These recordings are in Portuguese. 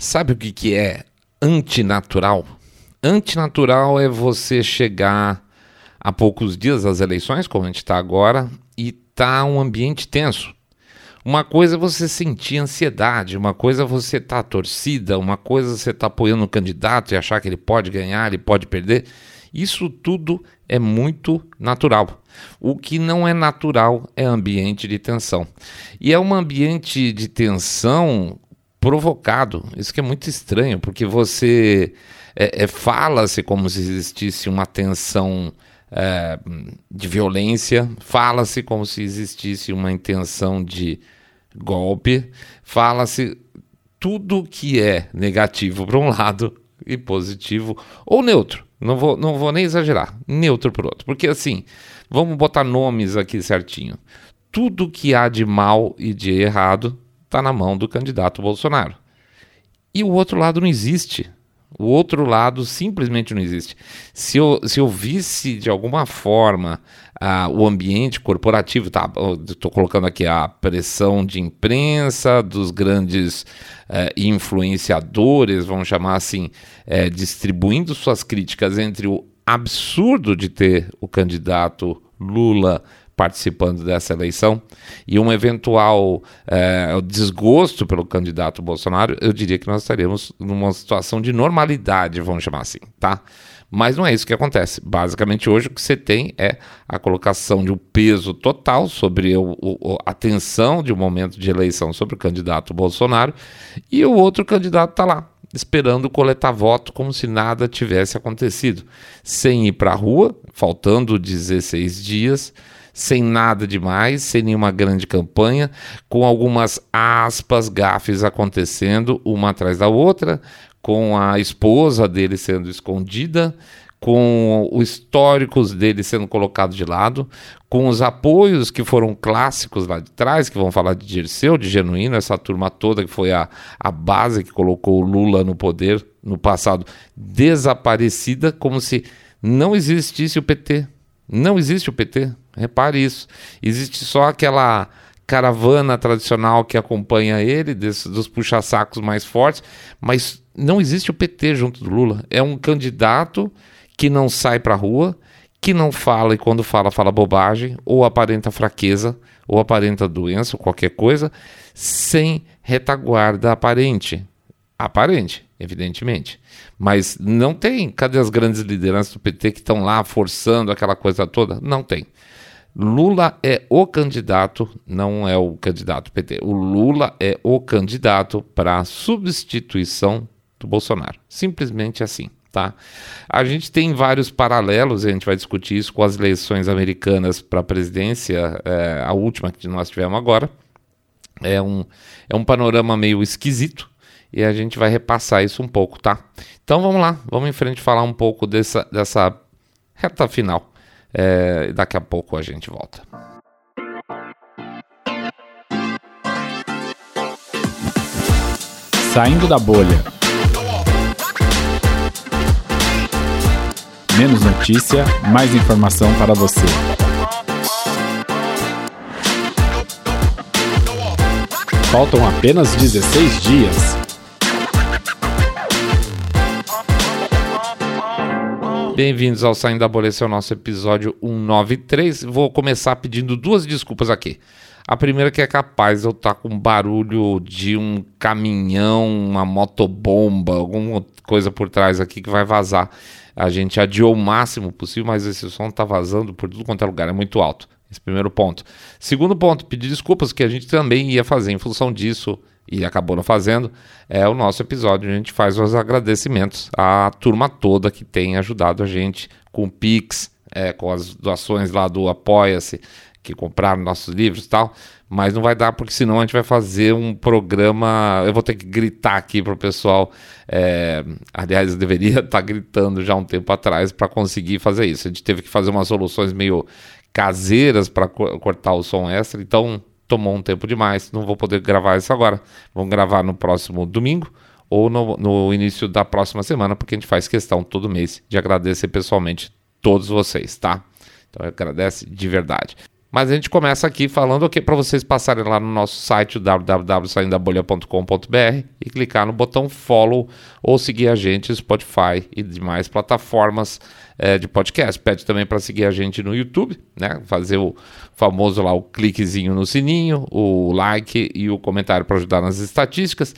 Sabe o que, que é antinatural? Antinatural é você chegar a poucos dias das eleições, como a gente está agora, e tá um ambiente tenso. Uma coisa é você sentir ansiedade, uma coisa é você estar tá torcida, uma coisa é você estar tá apoiando o candidato e achar que ele pode ganhar, ele pode perder. Isso tudo é muito natural. O que não é natural é ambiente de tensão. E é um ambiente de tensão provocado. Isso que é muito estranho, porque você é, é, fala-se como se existisse uma tensão é, de violência, fala-se como se existisse uma intenção de golpe, fala-se tudo que é negativo para um lado e positivo ou neutro. Não vou, não vou nem exagerar, neutro por outro. Porque assim, vamos botar nomes aqui certinho. Tudo que há de mal e de errado está na mão do candidato Bolsonaro. E o outro lado não existe. O outro lado simplesmente não existe. Se eu, se eu visse de alguma forma uh, o ambiente corporativo, tá? Estou colocando aqui a pressão de imprensa, dos grandes uh, influenciadores, vamos chamar assim, uh, distribuindo suas críticas entre o absurdo de ter o candidato Lula participando dessa eleição e um eventual é, desgosto pelo candidato Bolsonaro, eu diria que nós estaríamos numa situação de normalidade, vamos chamar assim, tá? Mas não é isso que acontece. Basicamente, hoje o que você tem é a colocação de um peso total sobre a tensão de um momento de eleição sobre o candidato Bolsonaro e o outro candidato está lá, esperando coletar voto como se nada tivesse acontecido, sem ir para a rua, faltando 16 dias sem nada demais, sem nenhuma grande campanha, com algumas aspas, gafes acontecendo uma atrás da outra, com a esposa dele sendo escondida, com os históricos dele sendo colocados de lado, com os apoios que foram clássicos lá de trás, que vão falar de Dirceu, de Genuíno, essa turma toda que foi a, a base que colocou o Lula no poder no passado, desaparecida, como se não existisse o PT. Não existe o PT. Repare isso. Existe só aquela caravana tradicional que acompanha ele, dos puxa-sacos mais fortes, mas não existe o PT junto do Lula. É um candidato que não sai para a rua, que não fala e quando fala, fala bobagem, ou aparenta fraqueza, ou aparenta doença, ou qualquer coisa, sem retaguarda aparente. Aparente, evidentemente. Mas não tem. Cadê as grandes lideranças do PT que estão lá forçando aquela coisa toda? Não tem. Lula é o candidato, não é o candidato PT. O Lula é o candidato para a substituição do Bolsonaro. Simplesmente assim, tá? A gente tem vários paralelos, a gente vai discutir isso com as eleições americanas para a presidência, é, a última que nós tivemos agora. É um, é um panorama meio esquisito e a gente vai repassar isso um pouco, tá? Então vamos lá, vamos em frente falar um pouco dessa, dessa reta final é, daqui a pouco a gente volta. Saindo da bolha. Menos notícia, mais informação para você. Faltam apenas 16 dias Bem-vindos ao Saindo da Bolha, esse é o nosso episódio 193. Vou começar pedindo duas desculpas aqui. A primeira que é capaz eu estar com barulho de um caminhão, uma motobomba, alguma coisa por trás aqui que vai vazar. A gente adiou o máximo possível, mas esse som está vazando por tudo quanto é lugar, é muito alto. Esse primeiro ponto. Segundo ponto, pedir desculpas que a gente também ia fazer em função disso e acabou não fazendo, é o nosso episódio. A gente faz os agradecimentos à turma toda que tem ajudado a gente com o Pix, é, com as doações lá do Apoia-se, que compraram nossos livros e tal. Mas não vai dar, porque senão a gente vai fazer um programa. Eu vou ter que gritar aqui para o pessoal. É, aliás, eu deveria estar tá gritando já um tempo atrás para conseguir fazer isso. A gente teve que fazer umas soluções meio caseiras para cortar o som extra, então tomou um tempo demais, não vou poder gravar isso agora. Vamos gravar no próximo domingo ou no, no, início da próxima semana, porque a gente faz questão todo mês de agradecer pessoalmente todos vocês, tá? Então agradece de verdade. Mas a gente começa aqui falando que para vocês passarem lá no nosso site www.saindabolha.com.br e clicar no botão follow ou seguir a gente Spotify e demais plataformas é, de podcast. Pede também para seguir a gente no YouTube, né? Fazer o famoso lá o cliquezinho no sininho, o like e o comentário para ajudar nas estatísticas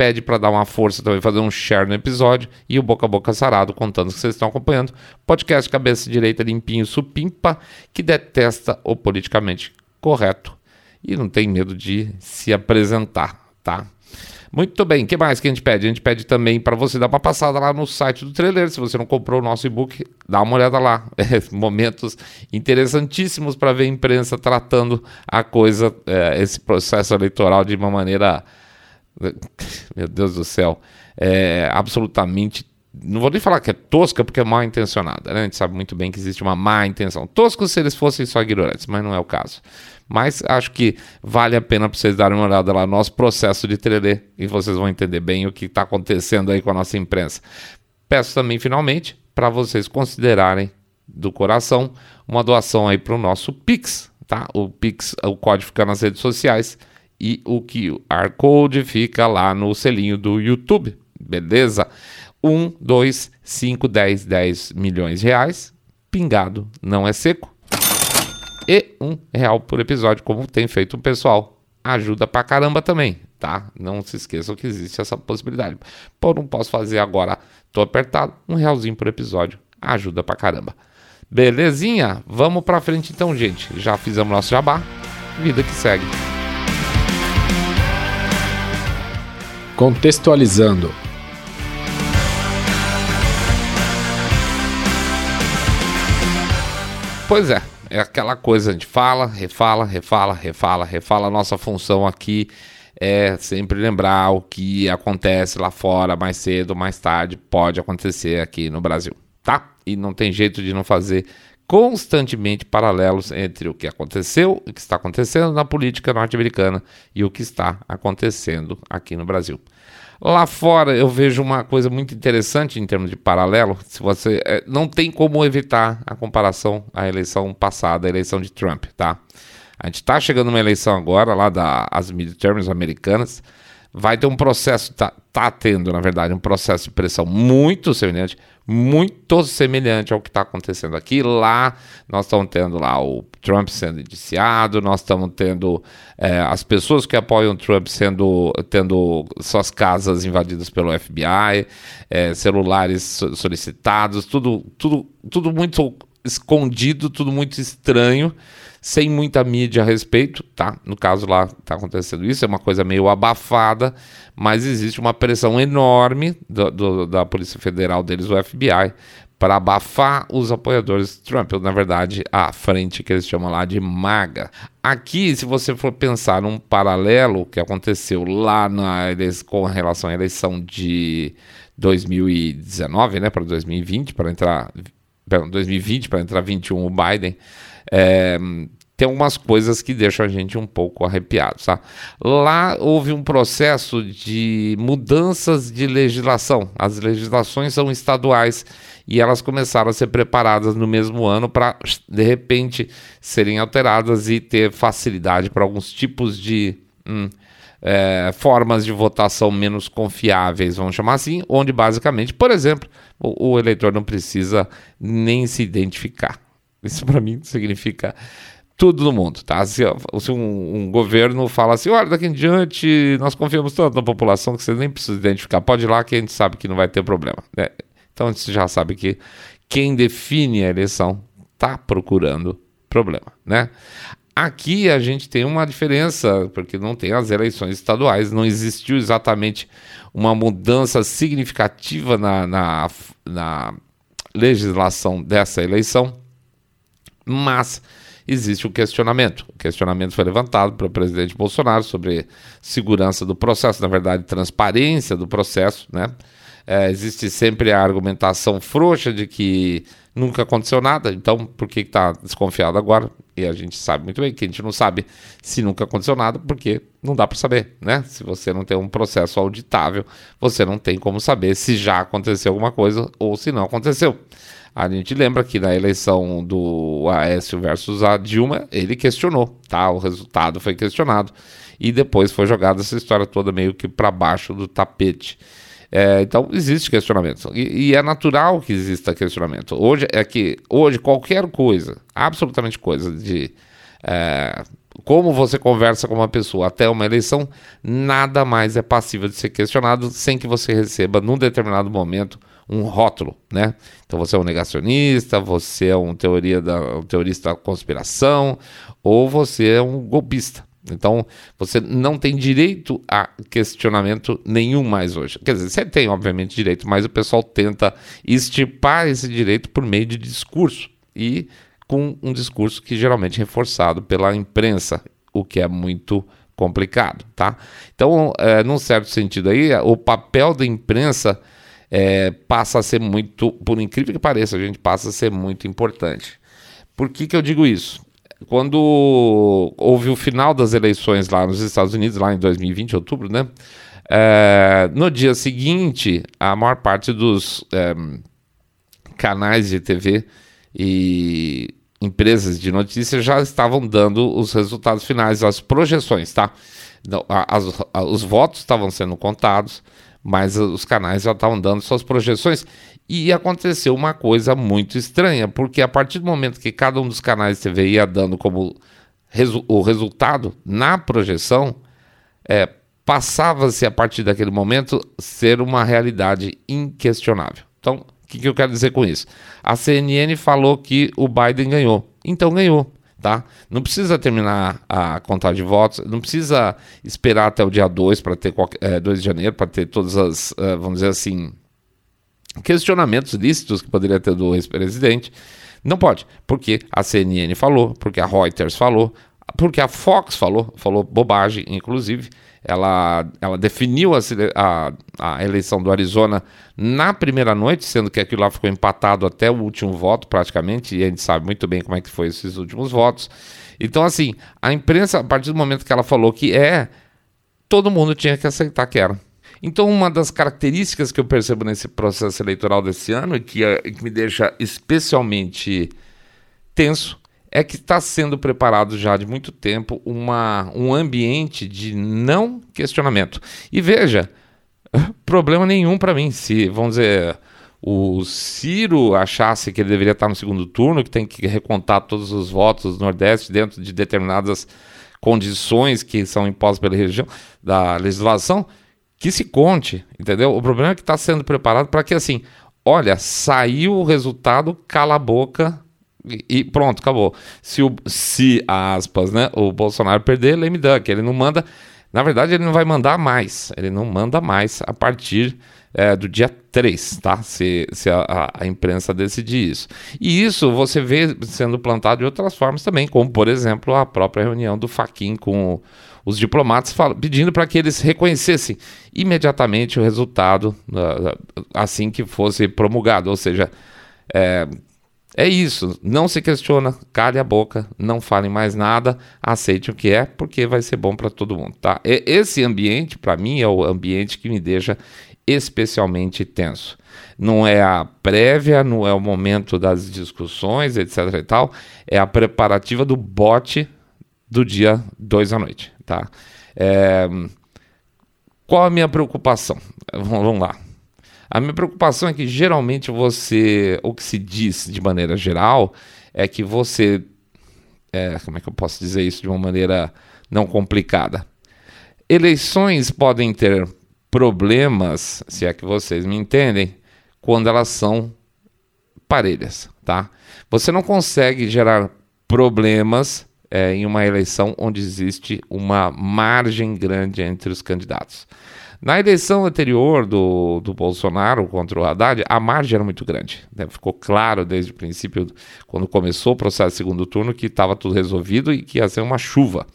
pede para dar uma força também, fazer um share no episódio e o boca a boca sarado contando que vocês estão acompanhando. Podcast cabeça direita limpinho supimpa que detesta o politicamente correto e não tem medo de se apresentar, tá? Muito bem, o que mais que a gente pede? A gente pede também para você dar uma passada lá no site do trailer. Se você não comprou o nosso e-book, dá uma olhada lá. É, momentos interessantíssimos para ver a imprensa tratando a coisa, é, esse processo eleitoral de uma maneira meu Deus do céu, é absolutamente. Não vou nem falar que é tosca porque é mal intencionada, né? A gente sabe muito bem que existe uma má intenção. Tosco se eles fossem só ignorantes, mas não é o caso. Mas acho que vale a pena para vocês darem uma olhada lá no nosso processo de trelê e vocês vão entender bem o que está acontecendo aí com a nossa imprensa. Peço também, finalmente, para vocês considerarem do coração uma doação aí para o nosso Pix, tá? O Pix, o código fica nas redes sociais e o QR Code fica lá no selinho do YouTube, beleza? 1, 2, 5, 10, 10 milhões de reais, pingado, não é seco. E um real por episódio, como tem feito o pessoal. Ajuda pra caramba também, tá? Não se esqueçam que existe essa possibilidade. Pô, não posso fazer agora, tô apertado, um realzinho por episódio, ajuda pra caramba. Belezinha? Vamos pra frente então, gente. Já fizemos nosso jabá, vida que segue. Contextualizando. Pois é, é aquela coisa, gente fala, refala, refala, refala, refala. Nossa função aqui é sempre lembrar o que acontece lá fora mais cedo mais tarde, pode acontecer aqui no Brasil, tá? E não tem jeito de não fazer constantemente paralelos entre o que aconteceu, o que está acontecendo na política norte-americana e o que está acontecendo aqui no Brasil. Lá fora eu vejo uma coisa muito interessante em termos de paralelo. Se você é, não tem como evitar a comparação à eleição passada, a eleição de Trump, tá? A gente está chegando numa eleição agora lá das midterms americanas vai ter um processo, tá, tá tendo, na verdade, um processo de pressão muito semelhante, muito semelhante ao que está acontecendo aqui. Lá, nós estamos tendo lá o Trump sendo indiciado, nós estamos tendo é, as pessoas que apoiam Trump sendo tendo suas casas invadidas pelo FBI, é, celulares solicitados, tudo, tudo, tudo muito escondido, tudo muito estranho sem muita mídia a respeito, tá? No caso lá está acontecendo isso, é uma coisa meio abafada, mas existe uma pressão enorme do, do, da Polícia Federal deles, o FBI, para abafar os apoiadores de Trump, na verdade, a frente que eles chamam lá de MAGA. Aqui, se você for pensar num paralelo que aconteceu lá na, com relação à eleição de 2019, né, para 2020, para entrar 2020 para entrar 21 o Biden, é, tem algumas coisas que deixam a gente um pouco arrepiado, tá? Lá houve um processo de mudanças de legislação. As legislações são estaduais e elas começaram a ser preparadas no mesmo ano para, de repente, serem alteradas e ter facilidade para alguns tipos de hum, é, formas de votação menos confiáveis, vamos chamar assim, onde basicamente, por exemplo, o, o eleitor não precisa nem se identificar. Isso para mim significa tudo no mundo, tá? Se, se um, um, governo fala assim, olha, daqui em diante nós confiamos tanto na população que você nem precisa identificar, pode ir lá que a gente sabe que não vai ter problema. Né? Então a gente já sabe que quem define a eleição está procurando problema, né? Aqui a gente tem uma diferença, porque não tem as eleições estaduais, não existiu exatamente uma mudança significativa na, na, na legislação dessa eleição, mas existe um questionamento. O questionamento foi levantado pelo presidente Bolsonaro sobre segurança do processo, na verdade, transparência do processo, né? É, existe sempre a argumentação frouxa de que nunca aconteceu nada, então por que está desconfiado agora? E a gente sabe muito bem que a gente não sabe se nunca aconteceu nada, porque não dá para saber, né? Se você não tem um processo auditável, você não tem como saber se já aconteceu alguma coisa ou se não aconteceu. A gente lembra que na eleição do Aécio versus a Dilma, ele questionou, tá? O resultado foi questionado e depois foi jogada essa história toda meio que para baixo do tapete. É, então existe questionamento e, e, é natural que exista questionamento. Hoje é que hoje qualquer coisa, absolutamente coisa de é, como você conversa com uma pessoa até uma eleição, nada mais é passível de ser questionado sem que você receba num determinado momento um rótulo, né? Então você é um negacionista, você é um, teoria da, um teorista da conspiração ou você é um golpista. Então, você não tem direito a questionamento nenhum mais hoje. Quer dizer, você tem, obviamente, direito, mas o pessoal tenta extirpar esse direito por meio de discurso. E com um discurso que geralmente é reforçado pela imprensa, o que é muito complicado, tá? Então, é, num certo sentido aí, o papel da imprensa é, passa a ser muito, por incrível que pareça, a gente passa a ser muito importante. Por que, que eu digo isso? Quando houve o final das eleições lá nos Estados Unidos, lá em 2020, outubro, né? É, no dia seguinte, a maior parte dos é, canais de TV e empresas de notícias já estavam dando os resultados finais, as projeções, tá? As, os votos estavam sendo contados, mas os canais já estavam dando suas projeções. E aconteceu uma coisa muito estranha, porque a partir do momento que cada um dos canais de TV ia dando como resu o resultado na projeção, é, passava-se a partir daquele momento ser uma realidade inquestionável. Então, o que, que eu quero dizer com isso? A CNN falou que o Biden ganhou, então ganhou. Tá? Não precisa terminar a contagem de votos, não precisa esperar até o dia 2 para ter qualquer, é, 2 de janeiro para ter todas as, uh, vamos dizer assim, questionamentos lícitos que poderia ter do ex-presidente. Não pode, porque a CNN falou, porque a Reuters falou, porque a Fox falou, falou bobagem, inclusive. Ela, ela definiu a, a, a, eleição do Arizona na primeira noite, sendo que aquilo lá ficou empatado até o último voto, praticamente, e a gente sabe muito bem como é que foi esses últimos votos. Então, assim, a imprensa, a partir do momento que ela falou que é, todo mundo tinha que aceitar que era. Então, uma das características que eu percebo nesse processo eleitoral desse ano e que, que me deixa especialmente tenso é que está sendo preparado já de muito tempo uma, um ambiente de não questionamento. E veja, problema nenhum para mim. Se, vamos dizer, o Ciro achasse que ele deveria estar no segundo turno, que tem que recontar todos os votos do Nordeste dentro de determinadas condições que são impostas pela região da legislação, que se conte, entendeu? O problema é que está sendo preparado para que assim, olha, saiu o resultado, cala a boca e, pronto, acabou. Se, o, se aspas, né, o Bolsonaro perder, lame duck, ele não manda, na verdade ele não vai mandar mais, ele não manda mais a partir é, do dia 3, tá? Se, se a, a, imprensa decidir isso. E isso você vê sendo plantado de outras formas também, como por exemplo a própria reunião do Faquin com os diplomatas pedindo para que eles reconhecessem imediatamente o resultado uh, assim que fosse promulgado. Ou seja, é, é isso, não se questiona, cale a boca, não fale mais nada, aceite o que é, porque vai ser bom para todo mundo, tá? E, esse ambiente, para mim, é o ambiente que me deixa especialmente tenso. Não é a prévia, não é o momento das discussões, etc e tal, é a preparativa do bote do dia 2 à noite, tá? É, qual a minha preocupação? Vamos lá. A minha preocupação é que geralmente você, o que se diz de maneira geral, é que você, é, como é que eu posso dizer isso de uma maneira não complicada? Eleições podem ter problemas, se é que vocês me entendem, quando elas são parelhas, tá? Você não consegue gerar problemas é, em uma eleição onde existe uma margem grande entre os candidatos. Na eleição anterior do, do Bolsonaro contra o Haddad, a margem era muito grande. Né? Ficou claro desde o princípio, quando começou o processo segundo turno, que estava tudo resolvido e que ia ser uma chuva.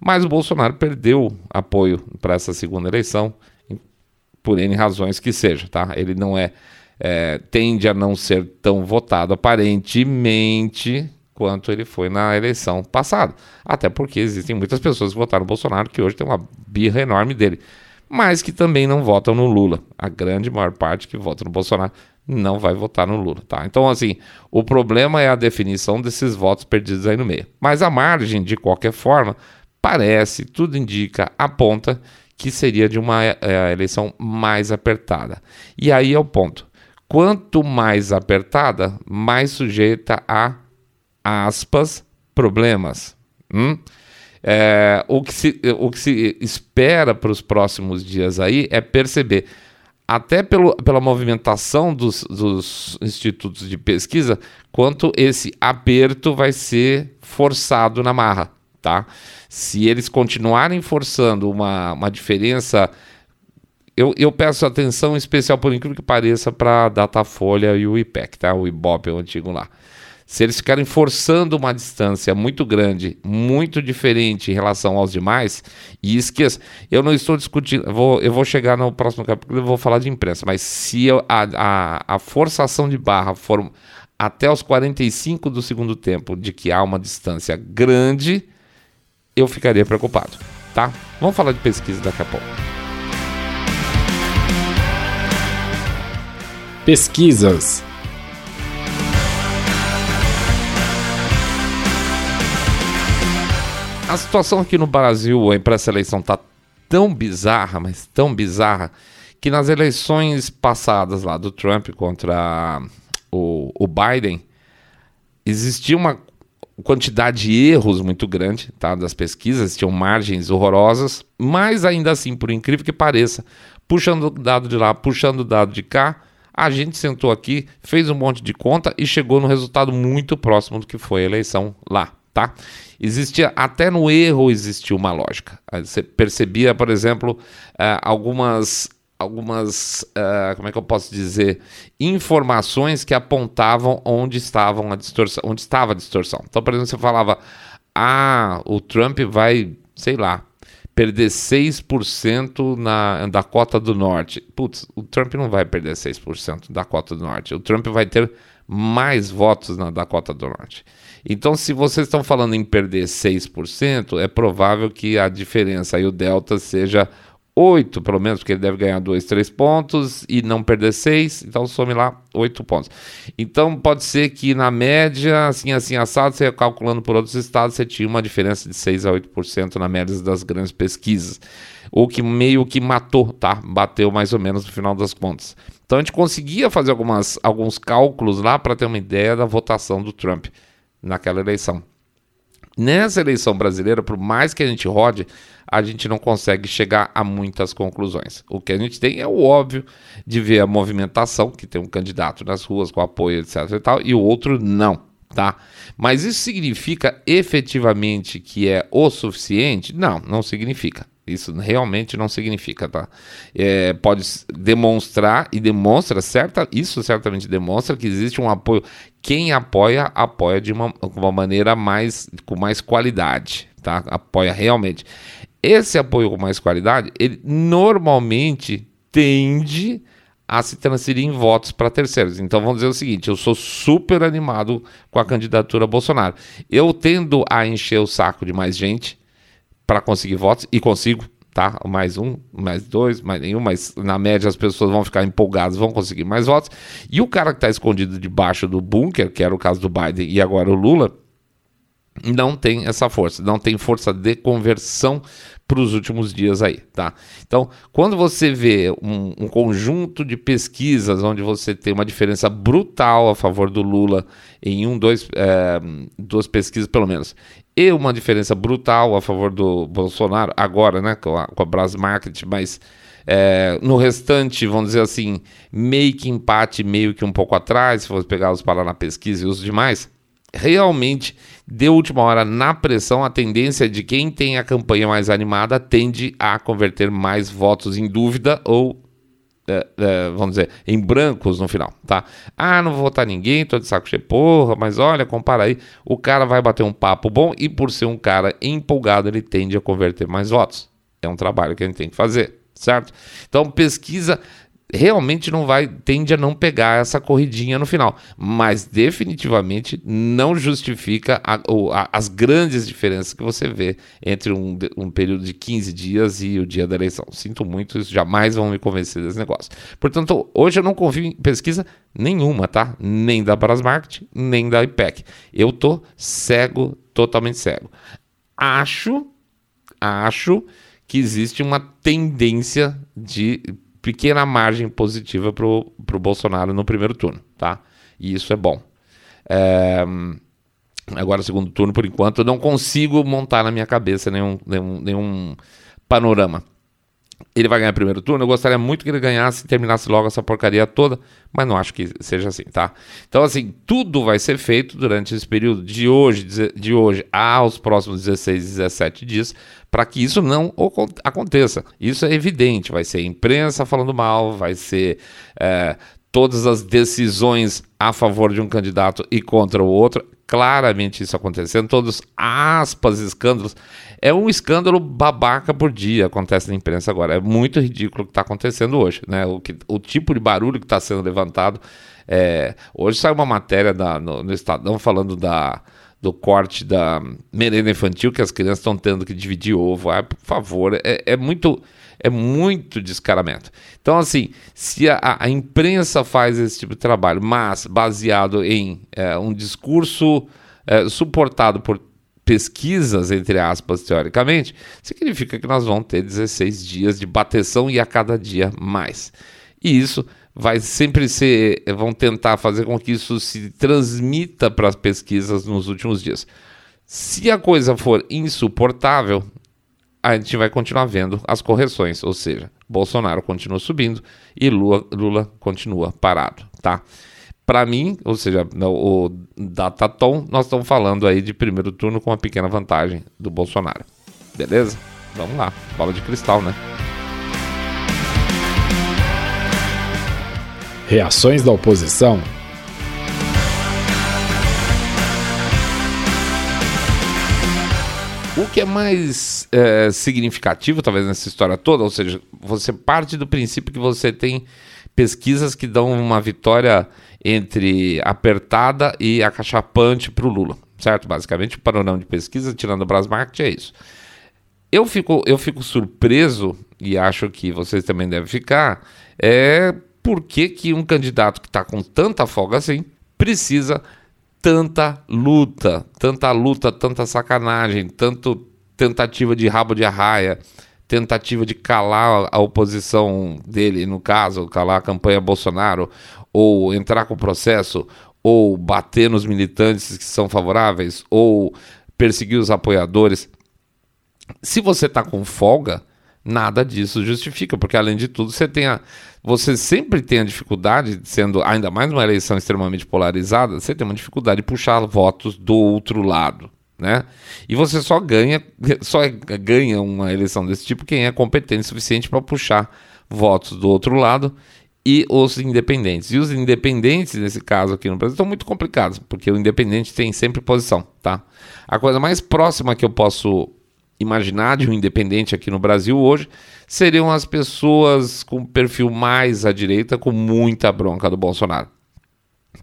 Mas o Bolsonaro perdeu apoio para essa segunda eleição, por N razões que seja. Tá? Ele não é, é tende a não ser tão votado aparentemente quanto ele foi na eleição passada. Até porque existem muitas pessoas que votaram no Bolsonaro que hoje tem uma birra enorme dele, mas que também não votam no Lula. A grande maior parte que vota no Bolsonaro não vai votar no Lula, tá? Então, assim, o problema é a definição desses votos perdidos aí no meio. Mas a margem, de qualquer forma, parece, tudo indica, aponta que seria de uma é, eleição mais apertada. E aí é o ponto. Quanto mais apertada, mais sujeita a aspas problemas. Hum? É, o, que se, o que se espera para os próximos dias aí é perceber, até pelo, pela movimentação dos, dos institutos de pesquisa, quanto esse aperto vai ser forçado na marra. Tá? Se eles continuarem forçando uma, uma diferença. Eu, eu peço atenção especial, por incrível que pareça, para a Datafolha e o IPEC, tá? o IBOP, o antigo lá. Se eles ficarem forçando uma distância muito grande, muito diferente em relação aos demais, e esqueça, eu não estou discutindo, vou, eu vou chegar no próximo capítulo e vou falar de imprensa, mas se eu, a, a, a forçação de barra for até os 45 do segundo tempo de que há uma distância grande, eu ficaria preocupado, tá? Vamos falar de pesquisa daqui a pouco. Pesquisas A situação aqui no Brasil para essa eleição está tão bizarra, mas tão bizarra, que nas eleições passadas lá do Trump contra o, o Biden, existia uma quantidade de erros muito grande tá, das pesquisas, tinham margens horrorosas, mas ainda assim, por incrível que pareça, puxando o dado de lá, puxando o dado de cá, a gente sentou aqui, fez um monte de conta e chegou no resultado muito próximo do que foi a eleição lá tá? Existia, até no erro existia uma lógica. Você percebia, por exemplo, uh, algumas, algumas uh, como é que eu posso dizer, informações que apontavam onde, estavam a distorção, onde estava a distorção. Então, por exemplo, você falava, ah, o Trump vai, sei lá, perder 6% na Dakota do Norte. Putz, o Trump não vai perder 6% da Dakota do Norte. O Trump vai ter mais votos na Dakota do Norte. Então, se vocês estão falando em perder 6%, é provável que a diferença aí, o delta, seja 8, pelo menos, porque ele deve ganhar 2, 3 pontos e não perder 6, então some lá 8 pontos. Então, pode ser que na média, assim, assim, assado, você calculando por outros estados, você tinha uma diferença de 6 a 8% na média das grandes pesquisas. O que meio que matou, tá? Bateu mais ou menos no final das contas. Então, a gente conseguia fazer algumas, alguns cálculos lá para ter uma ideia da votação do Trump naquela eleição. Nessa eleição brasileira, por mais que a gente rode, a gente não consegue chegar a muitas conclusões. O que a gente tem é o óbvio de ver a movimentação, que tem um candidato nas ruas com apoio, etc. e tal, e o outro não, tá? Mas isso significa efetivamente que é o suficiente? Não, não significa. Isso realmente não significa, tá? É, pode demonstrar e demonstra, certa, isso certamente demonstra que existe um apoio. Quem apoia, apoia de uma, uma maneira mais com mais qualidade, tá? Apoia realmente. Esse apoio com mais qualidade, ele normalmente tende a se transferir em votos para terceiros. Então vamos dizer o seguinte: eu sou super animado com a candidatura Bolsonaro. Eu tendo a encher o saco de mais gente para conseguir votos, e consigo, tá? Mais um, mais dois, mais nenhum, mas na média as pessoas vão ficar empolgadas, vão conseguir mais votos. E o cara que está escondido debaixo do bunker, que era o caso do Biden e agora o Lula, não tem essa força, não tem força de conversão para os últimos dias aí, tá? Então, quando você vê um, um, conjunto de pesquisas onde você tem uma diferença brutal a favor do Lula em um, dois, é, duas pesquisas pelo menos, e uma diferença brutal a favor do Bolsonaro, agora, né, com a, com a Brás Market, mas é, no restante, vamos dizer assim, meio que empate, meio que um pouco atrás, se for pegar os para na pesquisa e os demais, realmente, de última hora, na pressão, a tendência de quem tem a campanha mais animada tende a converter mais votos em dúvida ou é, é, vamos dizer, em brancos no final, tá? Ah, não vou votar ninguém, tô de saco cheio, porra, mas olha, compara aí, o cara vai bater um papo bom e por ser um cara empolgado, ele tende a converter mais votos. É um trabalho que a gente tem que fazer, certo? Então, pesquisa realmente não vai, tende a não pegar essa corridinha no final, mas definitivamente não justifica a, a, as grandes diferenças que você vê entre um, um, período de 15 dias e o dia da eleição. Sinto muito, isso jamais vão me convencer desse negócio. Portanto, hoje eu não confio em pesquisa nenhuma, tá? Nem da Brasmarket, nem da IPEC. Eu tô cego, totalmente cego. Acho, acho que existe uma tendência de pequena margem positiva para o Bolsonaro no primeiro turno, tá? E isso é bom. É, agora, segundo turno, por enquanto, eu não consigo montar na minha cabeça nenhum, nenhum, nenhum panorama. Ele vai ganhar primeiro turno. Eu gostaria muito que ele ganhasse e terminasse logo essa porcaria toda, mas não acho que seja assim, tá? Então, assim, tudo vai ser feito durante esse período de hoje, de hoje aos próximos 16, 17 dias para que isso não aconteça. Isso é evidente, vai ser imprensa falando mal, vai ser é, todas as decisões a favor de um candidato e contra o outro. Claramente isso acontecendo, todos aspas, escândalos. É um escândalo babaca por dia acontece na imprensa agora. É muito ridículo o que está acontecendo hoje. Né? O, que, o tipo de barulho que está sendo levantado. É, hoje sai uma matéria da, no, no Estadão falando da do corte da merenda infantil que as crianças estão tendo que dividir ovo. Ah, por favor, é, é, muito é muito descaramento. Então, assim, se a, a, imprensa faz esse tipo de trabalho, mas baseado em é, um discurso é, suportado por pesquisas, entre aspas, teoricamente, significa que nós vamos ter 16 dias de bateção e a cada dia mais. E isso vai sempre ser, vão tentar fazer com que isso se transmita para as pesquisas nos últimos dias. Se a coisa for insuportável, a gente vai continuar vendo as correções, ou seja, Bolsonaro continua subindo e Lula, Lula continua parado, tá? Para mim, ou seja, o Datatom, nós estamos falando aí de primeiro turno com uma pequena vantagem do Bolsonaro. Beleza? Vamos lá, bola de cristal, né? Reações da oposição. O que é mais é, significativo, talvez, nessa história toda, ou seja, você parte do princípio que você tem pesquisas que dão uma vitória entre apertada e acachapante para o Lula, certo? Basicamente, o panorama de pesquisa, tirando o Brasmarket, é isso. Eu fico, eu fico surpreso, e acho que vocês também devem ficar, é por que, que um candidato que está com tanta folga assim precisa tanta luta, tanta luta, tanta sacanagem, tanto tentativa de rabo de arraia, tentativa de calar a oposição dele, no caso, calar a campanha Bolsonaro, ou entrar com processo, ou bater nos militantes que são favoráveis, ou perseguir os apoiadores. Se você está com folga, nada disso justifica, porque além de tudo você tem a, você sempre tem a dificuldade, sendo ainda mais uma eleição extremamente polarizada, você tem uma dificuldade de puxar votos do outro lado. Né? E você só ganha, só ganha uma eleição desse tipo quem é competente o suficiente para puxar votos do outro lado e os independentes. E os independentes, nesse caso aqui no Brasil, estão muito complicados, porque o independente tem sempre posição, tá? A coisa mais próxima que eu posso imaginar de um independente aqui no Brasil hoje seriam as pessoas com perfil mais à direita, com muita bronca do Bolsonaro.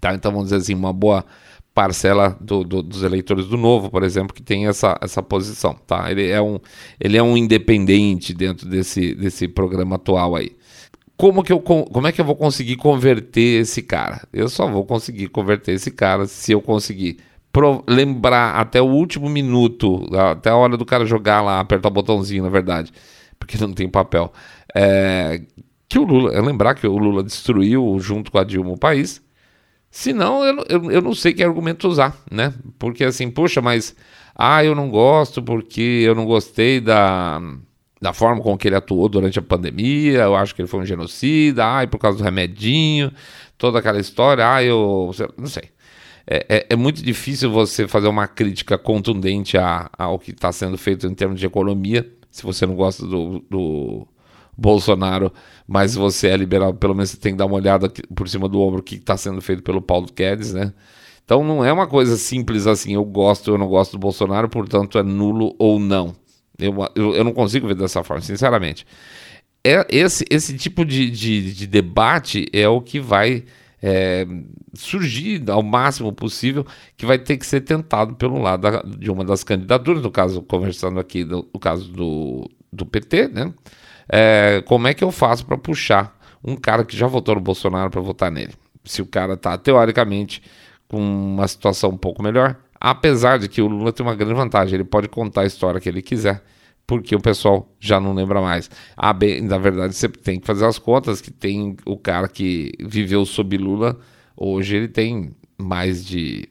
Tá? Então vamos dizer assim, uma boa parcela do, do, dos eleitores do Novo, por exemplo, que tem essa, essa posição. Tá? Ele, é um, ele é um independente dentro desse, desse programa atual aí. Como, que eu, como é que eu vou conseguir converter esse cara? Eu só vou conseguir converter esse cara se eu conseguir lembrar até o último minuto, até a hora do cara jogar lá, apertar o botãozinho, na verdade, porque não tem papel. É, que o Lula, é lembrar que o Lula destruiu junto com a Dilma o país. Senão, eu, eu, eu não sei que argumento usar, né? Porque assim, puxa, mas ah, eu não gosto porque eu não gostei da, da forma com que ele atuou durante a pandemia, eu acho que ele foi um genocida, ah, e por causa do remedinho, toda aquela história, ah, eu não sei é, é, é, muito difícil você fazer uma crítica contundente a, ao que está sendo feito em termos de economia, se você não gosta do, do Bolsonaro, mas você é liberal, pelo menos você tem que dar uma olhada por cima do ombro que está sendo feito pelo Paulo Guedes, né? Então não é uma coisa simples assim, eu gosto eu não gosto do Bolsonaro, portanto é nulo ou não. Eu, eu, eu não consigo ver dessa forma, sinceramente. é, esse, esse tipo de, de, de debate é o que vai é, surgir ao máximo possível, que vai ter que ser tentado pelo lado da, de uma das candidaturas, no caso, conversando aqui, no caso do, do PT, né? É, como é que eu faço para puxar um cara que já votou no Bolsonaro para votar nele? Se o cara está teoricamente com uma situação um pouco melhor, apesar de que o Lula tem uma grande vantagem, ele pode contar a história que ele quiser, porque o pessoal já não lembra mais. Ah, bem, na verdade, você tem que fazer as contas que tem o cara que viveu sob Lula, hoje ele tem mais de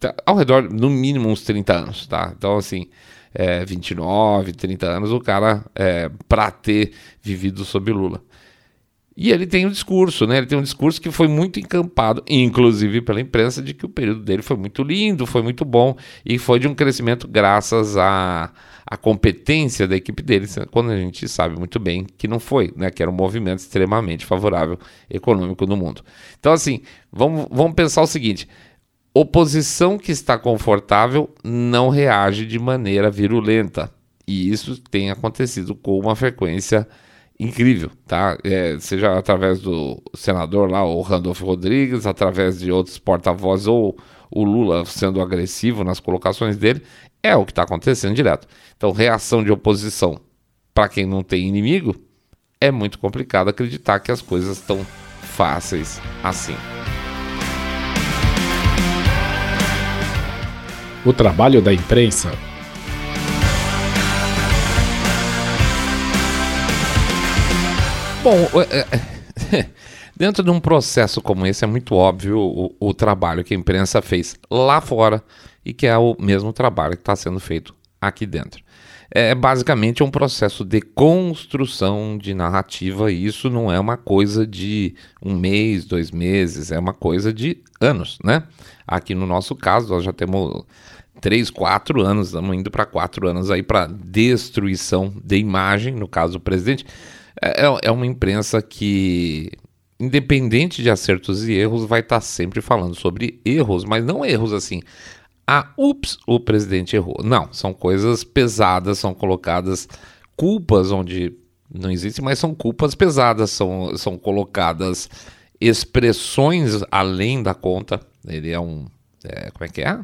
tá, ao redor, no mínimo, uns 30 anos, tá? Então, assim, é, 29, 30 anos, o cara, é, para ter vivido sob Lula. E ele tem um discurso, né? Ele tem um discurso que foi muito encampado, inclusive pela imprensa, de que o período dele foi muito lindo, foi muito bom e foi de um crescimento graças à, à competência da equipe dele, quando a gente sabe muito bem que não foi, né? Que era um movimento extremamente favorável econômico no mundo. Então, assim, vamos, vamos pensar o seguinte: oposição que está confortável não reage de maneira virulenta. E isso tem acontecido com uma frequência incrível, tá? É, seja através do senador lá, o Randolph Rodrigues, através de outros porta-vozes, ou o Lula sendo agressivo nas colocações dele, é o que está acontecendo direto. Então, reação de oposição para quem não tem inimigo, é muito complicado acreditar que as coisas estão fáceis assim. O trabalho da imprensa Bom, é, é, dentro de um processo como esse é muito óbvio o, o, trabalho que a imprensa fez lá fora e que é o mesmo trabalho que está sendo feito aqui dentro. É basicamente um processo de construção de narrativa e isso não é uma coisa de um mês, dois meses, é uma coisa de anos, né? Aqui no nosso caso, nós já temos três, quatro anos, estamos indo para quatro anos aí para destruição de imagem, no caso do presidente. É, é, é uma imprensa que, independente de acertos e erros, vai estar tá sempre falando sobre erros, mas não erros assim. Ah, ups, o presidente errou. Não, são coisas pesadas, são colocadas culpas onde não existe, mas são culpas pesadas, são, são colocadas expressões além da conta. Ele é um. É, como é que é?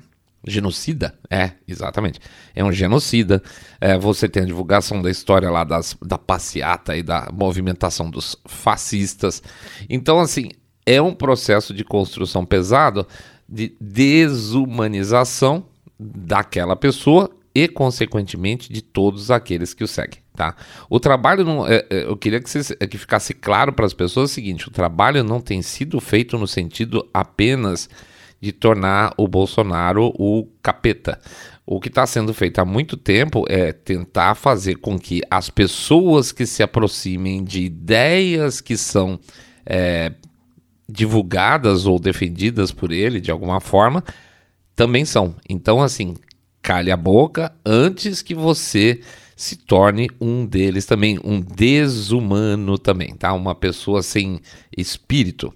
Genocida? É, exatamente. É um genocida. É, você tem a divulgação da história lá das, da passeata e da movimentação dos fascistas. Então, assim, é um processo de construção pesado de desumanização daquela pessoa e, consequentemente, de todos aqueles que o seguem. Tá? O trabalho não, é, é, eu queria que, você, que ficasse claro para as pessoas o seguinte: o trabalho não tem sido feito no sentido apenas de tornar o Bolsonaro o capeta. O que está sendo feito há muito tempo é tentar fazer com que as pessoas que se aproximem de ideias que são é, divulgadas ou defendidas por ele de alguma forma também são. Então, assim, calhe a boca antes que você se torne um deles também, um desumano também, tá? Uma pessoa sem espírito.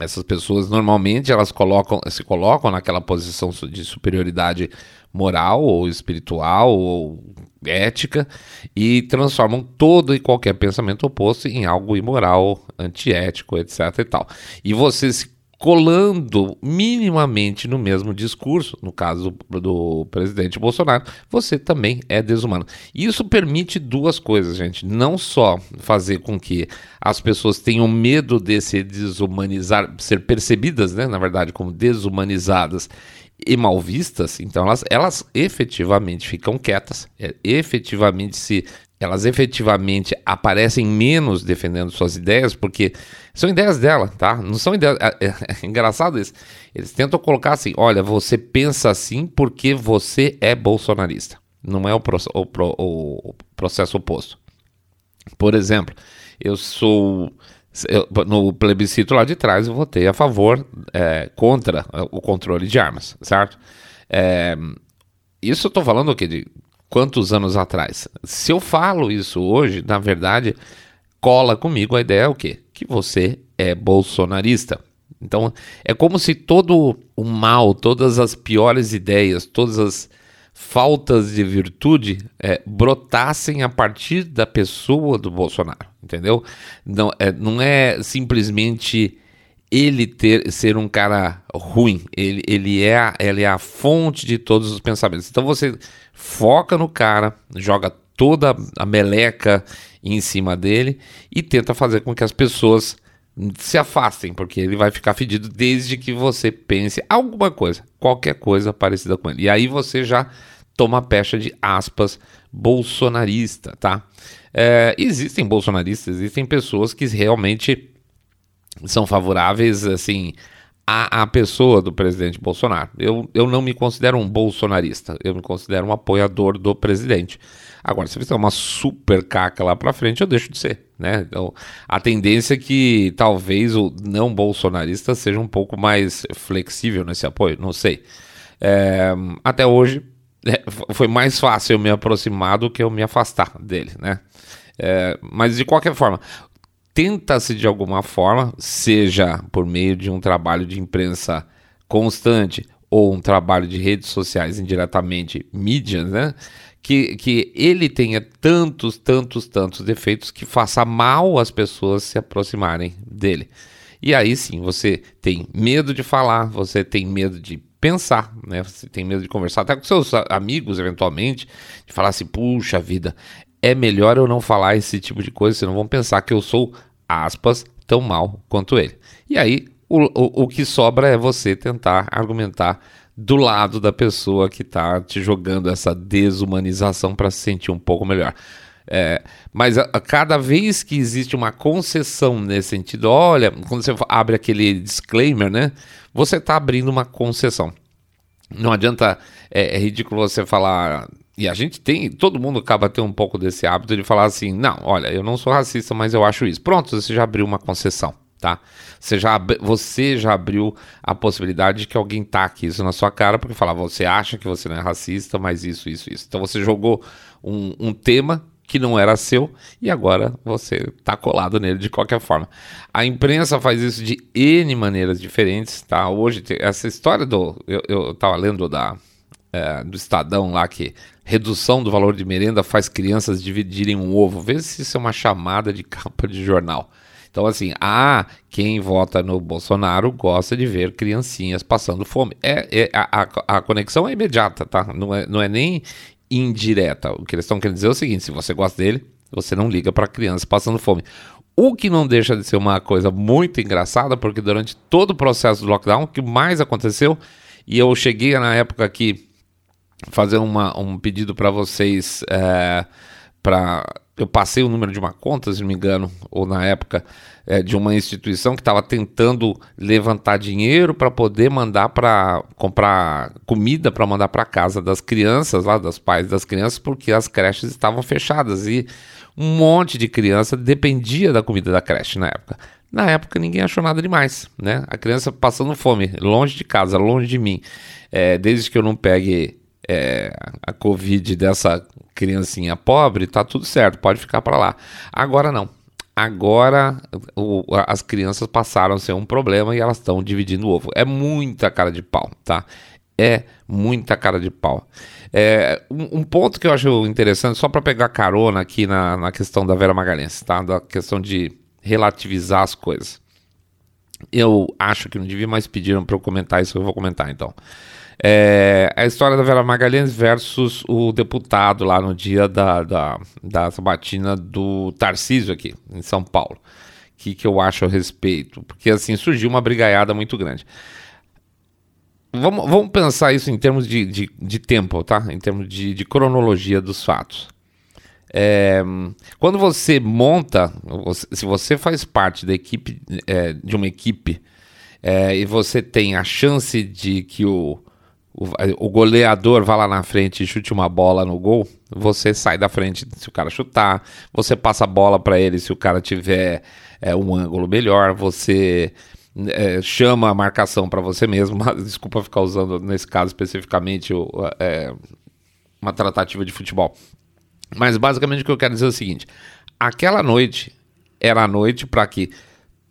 Essas pessoas normalmente elas colocam, se colocam naquela posição de superioridade moral ou espiritual ou ética e transformam todo e qualquer pensamento oposto em algo imoral, antiético, etc e tal. E você se colando minimamente no mesmo discurso, no caso do, presidente Bolsonaro, você também é desumano. Isso permite duas coisas, gente. Não só fazer com que as pessoas tenham medo de se desumanizar, ser percebidas, né, na verdade, como desumanizadas e mal vistas, então elas, elas efetivamente ficam quietas, é, efetivamente se elas efetivamente aparecem menos defendendo suas ideias, porque são ideias dela, tá? Não são ideias. É, é, é engraçado isso. Eles tentam colocar assim: olha, você pensa assim porque você é bolsonarista. Não é o, pro, o, pro, o processo oposto. Por exemplo, eu sou. Eu, no plebiscito lá de trás, eu votei a favor, é, contra o controle de armas, certo? É, isso eu tô falando o quê? De quantos anos atrás. Se eu falo isso hoje, na verdade, cola comigo a ideia é o quê? Que você é bolsonarista. Então, é como se todo o mal, todas as piores ideias, todas as faltas de virtude é, brotassem a partir da pessoa do Bolsonaro, entendeu? Não é, não é simplesmente ele ter ser um cara ruim, ele, ele, é, ele é a fonte de todos os pensamentos. Então você foca no cara, joga toda a meleca em cima dele e tenta fazer com que as pessoas se afastem, porque ele vai ficar fedido desde que você pense alguma coisa, qualquer coisa parecida com ele. E aí você já toma pecha de aspas bolsonarista, tá? É, existem bolsonaristas, existem pessoas que realmente são favoráveis, assim, à, à pessoa do presidente Bolsonaro. Eu, eu não me considero um bolsonarista, eu me considero um apoiador do presidente. Agora, se fizer uma super caca lá para frente, eu deixo de ser, né? Então, a tendência é que talvez o não bolsonarista seja um pouco mais flexível nesse apoio, não sei. É, até hoje, é, foi mais fácil eu me aproximar do que eu me afastar dele, né? É, mas de qualquer forma, tenta-se de alguma forma, seja por meio de um trabalho de imprensa constante ou um trabalho de redes sociais indiretamente, mídias, né? Que, que ele tenha tantos, tantos, tantos defeitos que faça mal às pessoas se aproximarem dele. E aí sim, você tem medo de falar, você tem medo de pensar, né? Você tem medo de conversar até com seus amigos, eventualmente, de falar assim, puxa vida, é melhor eu não falar esse tipo de coisa, senão vão pensar que eu sou, aspas, tão mal quanto ele. E aí, o, o, o que sobra é você tentar argumentar do lado da pessoa que está te jogando essa desumanização para se sentir um pouco melhor. É, mas a, a, cada vez que existe uma concessão nesse sentido, olha, quando você abre aquele disclaimer, né? Você está abrindo uma concessão. Não adianta, é, é ridículo você falar e a gente tem, todo mundo acaba tendo um pouco desse hábito de falar assim: não, olha, eu não sou racista, mas eu acho isso. Pronto, você já abriu uma concessão, tá? Você já, você já abriu a possibilidade de que alguém taque isso na sua cara, porque fala, você acha que você não é racista, mas isso, isso, isso. Então você jogou um, um tema que não era seu e agora você tá colado nele de qualquer forma. A imprensa faz isso de N maneiras diferentes, tá? Hoje, essa história do. Eu tava lendo da é, do Estadão lá que redução do valor de merenda faz crianças dividirem um ovo. Vê se isso é uma chamada de capa de jornal. Então, assim, ah, quem vota no Bolsonaro gosta de ver criancinhas passando fome. É, é a, a, conexão é imediata, tá? Não é, não é nem indireta. O que eles estão querendo dizer é o seguinte: se você gosta dele, você não liga para crianças passando fome. O que não deixa de ser uma coisa muito engraçada, porque durante todo o processo do lockdown, o que mais aconteceu, e eu cheguei na época que fazer uma, um pedido para vocês. É, para eu passei o número de uma conta, se não me engano, ou na época é, de uma instituição que estava tentando levantar dinheiro para poder mandar para comprar comida para mandar para casa das crianças, lá das pais das crianças, porque as creches estavam fechadas e um monte de criança dependia da comida da creche na época. Na época ninguém achou nada demais, né? A criança passando fome, longe de casa, longe de mim. É, desde que eu não pegue é, a Covid dessa criancinha pobre, tá tudo certo, pode ficar para lá. Agora não. Agora o, as crianças passaram a ser um problema e elas estão dividindo o ovo. É muita cara de pau, tá? É muita cara de pau. É, um, um, ponto que eu acho interessante, só para pegar carona aqui na, na questão da Vera Magalhães, tá? Da questão de relativizar as coisas. Eu acho que não devia mais pediram para eu comentar isso, eu vou comentar então. É, a história da Vera Magalhães versus o deputado lá no dia da, da, da sabatina do Tarcísio aqui, em São Paulo. O que, que eu acho a respeito? Porque assim, surgiu uma brigaiada muito grande. Vamos, vamos pensar isso em termos de, de, de tempo, tá? Em termos de, de cronologia dos fatos. É, quando você monta, se você faz parte da equipe, é, de uma equipe, é, e você tem a chance de que o, o, goleador vá lá na frente e chute uma bola no gol, você sai da frente se o cara chutar, você passa a bola para ele se o cara tiver é, um ângulo melhor, você é, chama a marcação para você mesmo. Desculpa ficar usando nesse caso especificamente o, é, uma tratativa de futebol. Mas basicamente o que eu quero dizer é o seguinte: aquela noite era a noite para que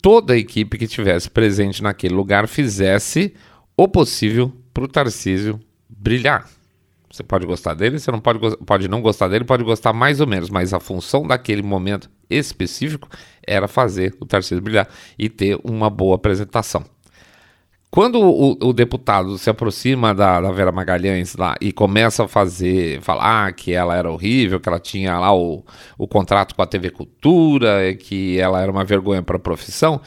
toda a equipe que estivesse presente naquele lugar fizesse o possível para o Tarcísio brilhar. Você pode gostar dele, você não pode, pode não gostar dele, pode gostar mais ou menos, mas a função daquele momento específico era fazer o Tarcísio brilhar e ter uma boa apresentação. Quando o, o, deputado se aproxima da, da, Vera Magalhães lá e começa a fazer, falar que ela era horrível, que ela tinha lá o, o contrato com a TV Cultura, que ela era uma vergonha para a profissão,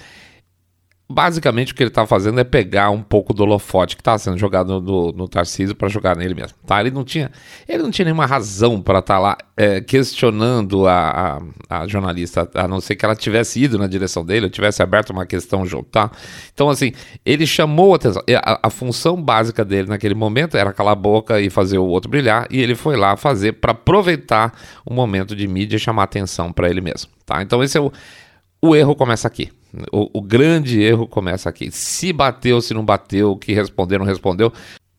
Basicamente o que ele está fazendo é pegar um pouco do holofote que está sendo jogado no, no Tarcísio para jogar nele mesmo. Tá? Ele não tinha, ele não tinha nenhuma razão para estar tá lá é, questionando a, a, a, jornalista, a não ser que ela tivesse ido na direção dele, ou tivesse aberto uma questão junto. Tá? Então, assim, ele chamou a atenção. A, a função básica dele naquele momento era calar a boca e fazer o outro brilhar, e ele foi lá fazer para aproveitar o momento de mídia e chamar atenção para ele mesmo. Tá? Então, esse é o, o erro começa aqui. O, o, grande erro começa aqui. Se bateu, se não bateu, o que respondeu, não respondeu.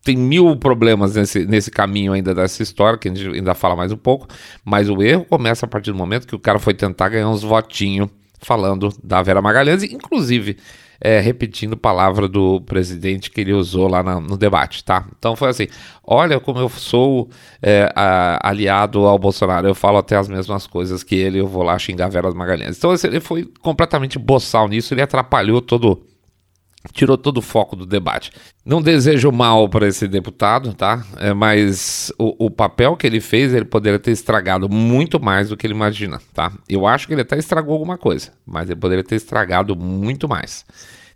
Tem mil problemas nesse, nesse caminho ainda dessa história, que a gente ainda fala mais um pouco. Mas o erro começa a partir do momento que o cara foi tentar ganhar uns votinhos falando da Vera Magalhães, inclusive é, repetindo palavra do presidente que ele usou lá na, no debate, tá? Então foi assim: olha como eu sou é, a, aliado ao Bolsonaro, eu falo até as mesmas coisas que ele, eu vou lá xingar Vera Magalhães. Então assim, ele foi completamente boçal nisso, ele atrapalhou todo tirou todo o foco do debate. Não desejo mal para esse deputado, tá? É, mas o, o, papel que ele fez, ele poderia ter estragado muito mais do que ele imagina, tá? Eu acho que ele até estragou alguma coisa, mas ele poderia ter estragado muito mais.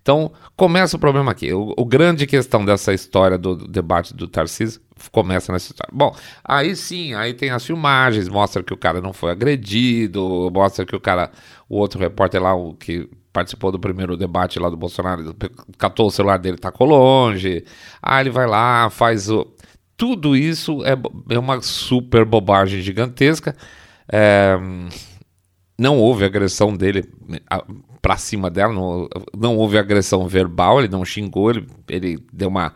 Então, começa o problema aqui. O, o grande questão dessa história do, do debate do Tarcísio começa nessa história. Bom, aí sim, aí tem as filmagens, mostra que o cara não foi agredido, mostra que o cara, o outro repórter lá, o que participou do primeiro debate lá do Bolsonaro, catou o celular dele, tacou longe. Ah, ele vai lá, faz o. Tudo isso é, é uma super bobagem gigantesca. É, não houve agressão dele para cima dela, não, não houve agressão verbal, ele não xingou, ele, ele deu uma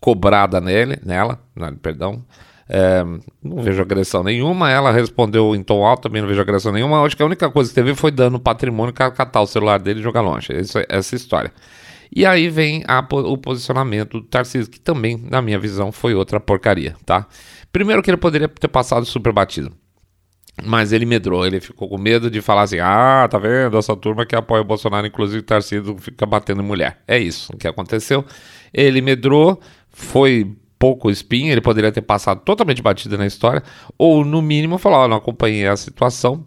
cobrada nele, nela, perdão. É, não vejo agressão nenhuma. Ela respondeu em tom alto, também não vejo agressão nenhuma. Acho que a única coisa que teve foi dano patrimônio, catar o celular dele e jogar longe. Isso, essa história. E aí vem a, o posicionamento do Tarcísio, que também, na minha visão, foi outra porcaria, tá? Primeiro que ele poderia ter passado super batido. Mas ele medrou, ele ficou com medo de falar assim: ah, tá vendo? Essa turma que apoia o Bolsonaro, inclusive o Tarcísio, fica batendo em mulher. É isso que aconteceu. Ele medrou, foi pouco espinho, ele poderia ter passado totalmente batido na história, ou no mínimo falar, oh, não acompanhei a situação,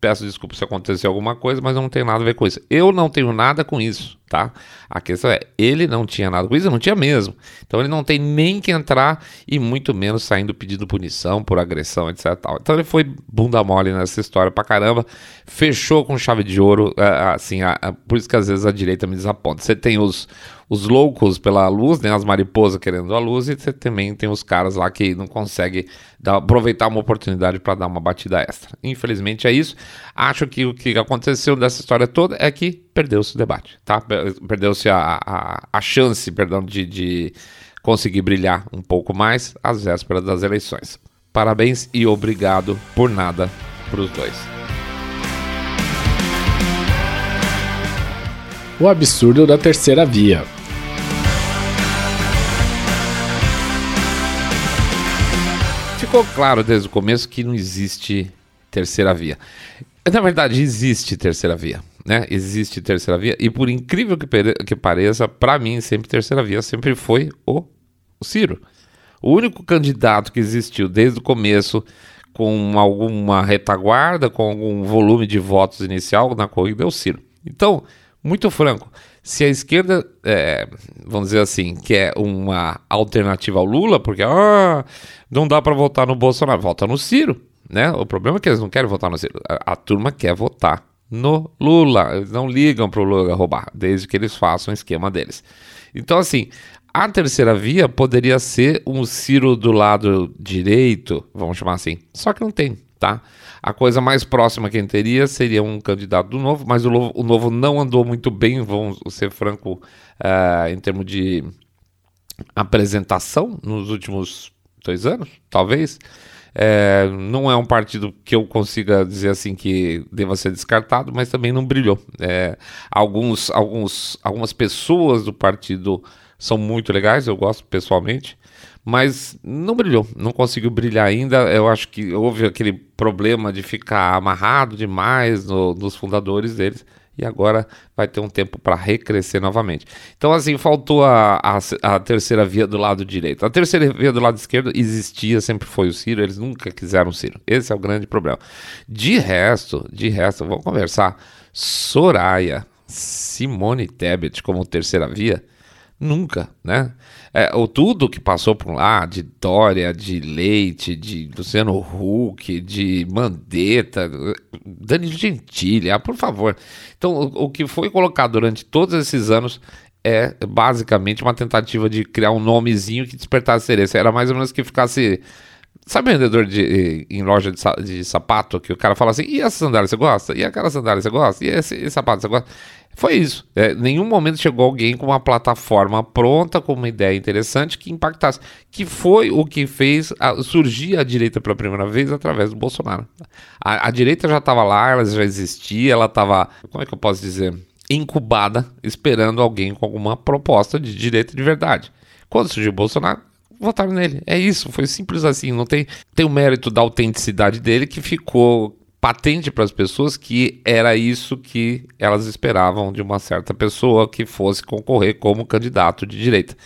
peço desculpa se aconteceu alguma coisa, mas não tem nada a ver com isso. Eu não tenho nada com isso, tá? A questão é, ele não tinha nada com isso, não tinha mesmo. Então ele não tem nem que entrar e muito menos saindo pedindo punição por agressão, etc. Tal. Então ele foi bunda mole nessa história pra caramba, fechou com chave de ouro, assim, por isso que às vezes a direita me desaponta. Você tem os, os loucos pela luz, né, as mariposas querendo a luz, e você também tem os caras lá que não conseguem dar, aproveitar uma oportunidade para dar uma batida extra. Infelizmente é isso. Acho que o que aconteceu dessa história toda é que perdeu-se o debate, tá? Perdeu-se a, a, a, chance, perdão, de, de conseguir brilhar um pouco mais às vésperas das eleições. Parabéns e obrigado por nada para os dois. O absurdo da terceira via. Ficou claro desde o começo que não existe terceira via. Na verdade, existe terceira via, né? Existe terceira via e por incrível que, que pareça, para mim sempre terceira via sempre foi o, o Ciro. O único candidato que existiu desde o começo com alguma retaguarda, com algum volume de votos inicial na corrida é o Ciro. Então, muito franco, se a esquerda, é, vamos dizer assim, quer uma alternativa ao Lula, porque ah, não dá para votar no Bolsonaro, vota no Ciro, né? O problema é que eles não querem votar no Ciro, a, a turma quer votar no Lula, eles não ligam para o Lula roubar, desde que eles façam o esquema deles. Então, assim, a terceira via poderia ser um Ciro do lado direito, vamos chamar assim, só que não tem, tá? A coisa mais próxima que teria seria um candidato do Novo, mas o Novo, o novo não andou muito bem, vamos ser franco, uh, em termos de apresentação nos últimos dois anos, talvez. É, não é um partido que eu consiga dizer assim que deva ser descartado, mas também não brilhou. É, alguns, alguns, algumas pessoas do partido são muito legais, eu gosto pessoalmente, mas não brilhou, não conseguiu brilhar ainda. Eu acho que houve aquele problema de ficar amarrado demais no, nos fundadores deles e agora vai ter um tempo para recrescer novamente. Então, assim, faltou a, a, a, terceira via do lado direito. A terceira via do lado esquerdo existia, sempre foi o Ciro, eles nunca quiseram o Ciro. Esse é o grande problema. De resto, de resto, vamos conversar. Soraya, Simone Tebet como terceira via, nunca, né? É, o tudo que passou por lá, de Dória, de Leite, de Luciano Huck, de Mandetta, Dani Gentili, ah, por favor. Então, o, o que foi colocado durante todos esses anos é basicamente uma tentativa de criar um nomezinho que despertasse interesse. Era mais ou menos que ficasse. Sabe vendedor de, em loja de, de, sapato que o cara fala assim: e essa sandália você gosta? E aquela sandália você gosta? E esse, esse sapato você gosta? Foi isso. É, nenhum momento chegou alguém com uma plataforma pronta, com uma ideia interessante que impactasse. Que foi o que fez a, surgir a direita pela primeira vez através do Bolsonaro. A, a direita já estava lá, ela já existia, ela estava. Como é que eu posso dizer? Incubada, esperando alguém com alguma proposta de direita de verdade. Quando surgiu o Bolsonaro, votaram nele. É isso, foi simples assim. Não tem, tem o mérito da autenticidade dele que ficou patente para as pessoas que era isso que elas esperavam de uma certa pessoa que fosse concorrer como candidato de direita.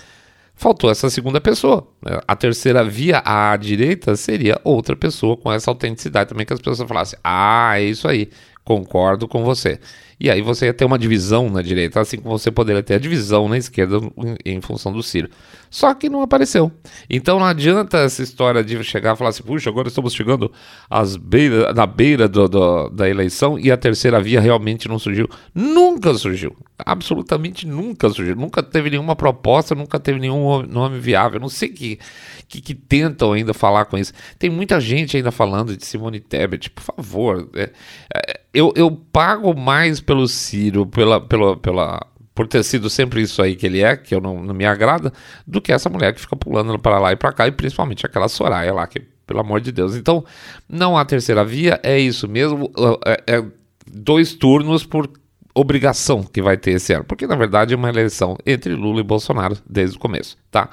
Faltou essa segunda pessoa. Né? A terceira via à direita seria outra pessoa com essa autenticidade também que as pessoas falassem: ah, é isso aí, concordo com você. E aí você ia ter uma divisão na direita, assim como você poderia ter a divisão na esquerda em, função do Ciro. Só que não apareceu. Então não adianta essa história de chegar e falar assim, puxa, agora estamos chegando às beira, na beira do, do, da eleição e a terceira via realmente não surgiu. Nunca surgiu. Absolutamente nunca surgiu. Nunca teve nenhuma proposta, nunca teve nenhum nome viável. Não sei que, que, que tentam ainda falar com isso. Tem muita gente ainda falando de Simone Tebet, por favor. É, é, eu, eu pago mais pelo Ciro, pela, pela, pela, por ter sido sempre isso aí que ele é, que eu não, não me agrada, do que essa mulher que fica pulando para lá e para cá, e principalmente aquela Soraya lá, que, pelo amor de Deus. Então, não há terceira via, é isso mesmo, é, é dois turnos por obrigação que vai ter esse ano, porque na verdade é uma eleição entre Lula e Bolsonaro desde o começo, tá?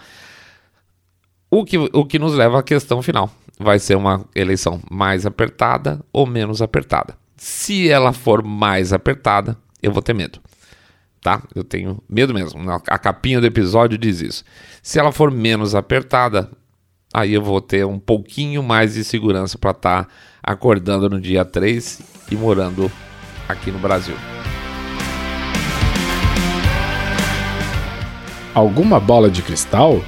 O que, o que nos leva à questão final. Vai ser uma eleição mais apertada ou menos apertada? Se ela for mais apertada, eu vou ter medo. Tá? Eu tenho medo mesmo. A capinha do episódio diz isso. Se ela for menos apertada, aí eu vou ter um pouquinho mais de segurança para estar tá acordando no dia 3 e morando aqui no Brasil. Alguma bola de cristal?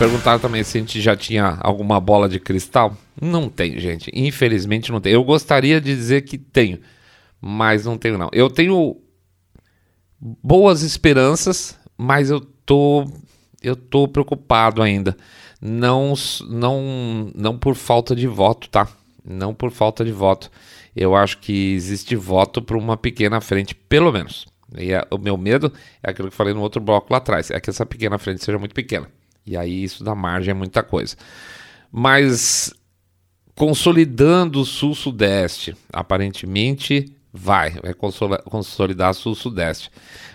Perguntaram também se a gente já tinha alguma bola de cristal. Não tem, gente. Infelizmente não tem. Eu gostaria de dizer que tenho, mas não tenho não. Eu tenho boas esperanças, mas eu tô eu tô preocupado ainda. Não não não por falta de voto, tá? Não por falta de voto. Eu acho que existe voto para uma pequena frente, pelo menos. E é, o meu medo é aquilo que falei no outro bloco lá atrás, é que essa pequena frente seja muito pequena. E aí isso dá margem a muita coisa. Mas consolidando o sul-sudeste, aparentemente vai, vai consolidar sul-sudeste.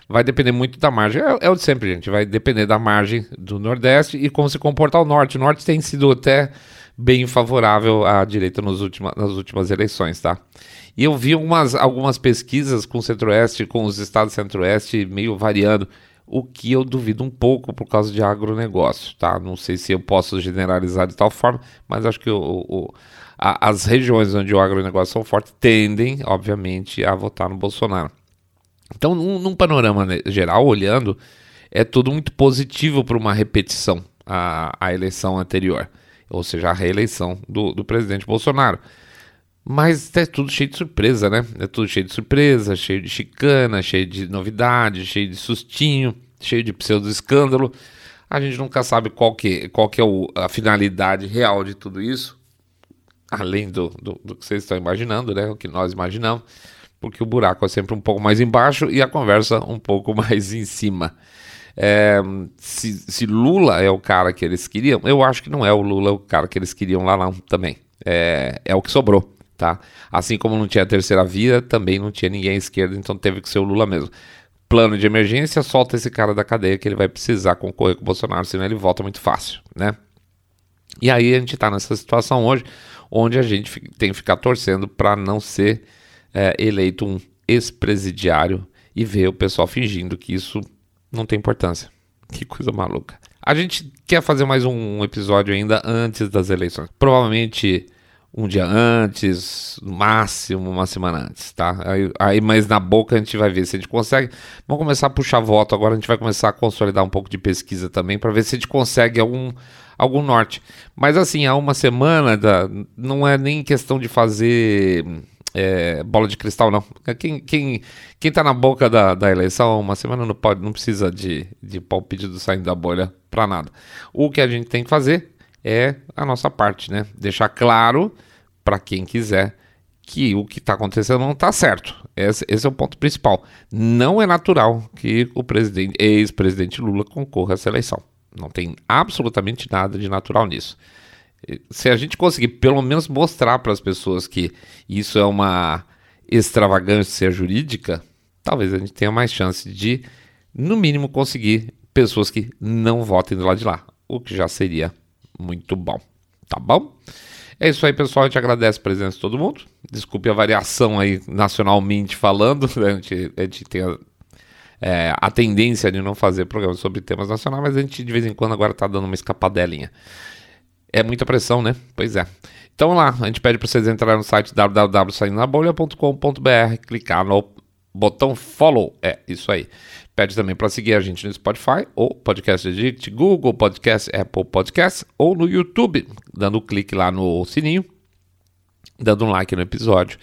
Vai depender muito da margem, é, é, o de sempre, gente, vai depender da margem do nordeste e como se comportar o norte. O norte tem sido até bem favorável à direita nos última, nas últimas eleições, tá? E eu vi algumas, algumas pesquisas com o centro-oeste, com os estados centro-oeste meio variando o que eu duvido um pouco por causa de agronegócio, tá? Não sei se eu posso generalizar de tal forma, mas acho que o, o, a, as regiões onde o agronegócio são fortes tendem, obviamente, a votar no Bolsonaro. Então, num, num panorama geral, olhando, é tudo muito positivo para uma repetição à, à eleição anterior, ou seja, a reeleição do, do presidente Bolsonaro. Mas é tudo cheio de surpresa, né? É tudo cheio de surpresa, cheio de chicana, cheio de novidade, cheio de sustinho, cheio de pseudo-escândalo. A gente nunca sabe qual que, qual que é o, a finalidade real de tudo isso, além do, do, do, que vocês estão imaginando, né? O que nós imaginamos, porque o buraco é sempre um pouco mais embaixo e a conversa um pouco mais em cima. É, se, se, Lula é o cara que eles queriam, eu acho que não é o Lula o cara que eles queriam lá, lá também. É, é o que sobrou tá? Assim como não tinha terceira via, também não tinha ninguém à esquerda, então teve que ser o Lula mesmo. Plano de emergência, solta esse cara da cadeia que ele vai precisar concorrer com o Bolsonaro, senão ele volta muito fácil, né? E aí a gente está nessa situação hoje, onde a gente tem que ficar torcendo para não ser é, eleito um ex-presidiário e ver o pessoal fingindo que isso não tem importância. Que coisa maluca. A gente quer fazer mais um episódio ainda antes das eleições. Provavelmente um dia antes, no máximo uma semana antes, tá? Aí, aí, mas na boca a gente vai ver se a gente consegue. Vamos começar a puxar voto agora, a gente vai começar a consolidar um pouco de pesquisa também para ver se a gente consegue algum, algum norte. Mas assim, há uma semana da, não é nem questão de fazer é, bola de cristal, não. Quem, quem, quem tá na boca da, da eleição uma semana não pode, não precisa de, de palpite do saindo da bolha para nada. O que a gente tem que fazer é a nossa parte, né? Deixar claro para quem quiser que o que está acontecendo não está certo. Esse, esse, é o ponto principal. Não é natural que o presidente, ex-presidente Lula concorra essa eleição. Não tem absolutamente nada de natural nisso se a gente conseguir pelo menos mostrar para as pessoas que isso é uma extravagância jurídica, talvez a gente tenha mais chance de, no mínimo, conseguir pessoas que não votem do lado de lá, o que já seria muito bom. Tá bom? É isso aí, pessoal. A gente agradece a presença de todo mundo. Desculpe a variação aí nacionalmente falando. A gente, a gente tem a, é, a tendência de não fazer programas sobre temas nacionais, mas a gente de vez em quando agora está dando uma escapadelinha. É muita pressão, né? Pois é. Então lá, a gente pede para vocês entrarem no site www.saindonabolha.com.br, clicar no botão follow. É, isso aí. Pede também para seguir a gente no Spotify, ou Podcast Addict, Google Podcast, Apple Podcast, ou no YouTube, dando um clique lá no sininho, dando um like no episódio,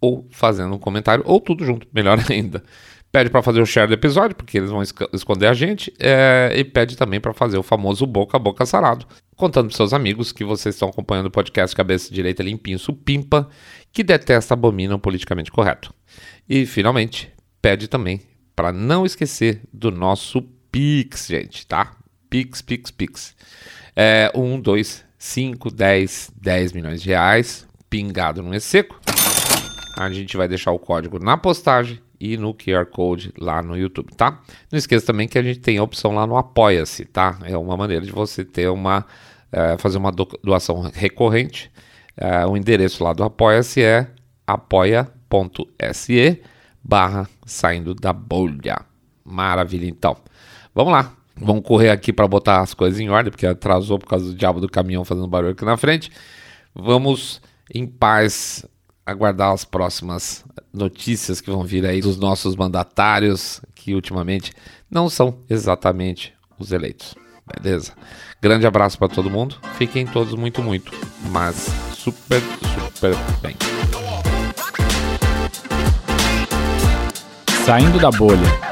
ou fazendo um comentário, ou tudo junto, melhor ainda. Pede para fazer o share do episódio, porque eles vão esconder a gente, é, e pede também para fazer o famoso boca a boca sarado contando para seus amigos que vocês estão acompanhando o podcast Cabeça Direita Limpinho Supimpa, que detesta abomina o politicamente correto. E, finalmente, pede também para não esquecer do nosso Pix, gente, tá? Pix, Pix, Pix. É 1, 2, 5, 10, 10 milhões de reais, pingado no E-Seco. A gente vai deixar o código na postagem e no QR Code lá no YouTube, tá? Não esqueça também que a gente tem a opção lá no Apoia-se, tá? É uma maneira de você ter uma é, fazer uma doação recorrente. É, o endereço lá do Apoia-se é apoia.se barra saindo da bolha. Maravilha, então. Vamos lá. Vamos correr aqui para botar as coisas em ordem, porque atrasou por causa do diabo do caminhão fazendo barulho aqui na frente. Vamos em paz aguardar as próximas notícias que vão vir aí dos nossos mandatários, que ultimamente não são exatamente os eleitos. Beleza? Grande abraço para todo mundo. Fiquem todos muito, muito, mas super, super bem. Saindo da bolha.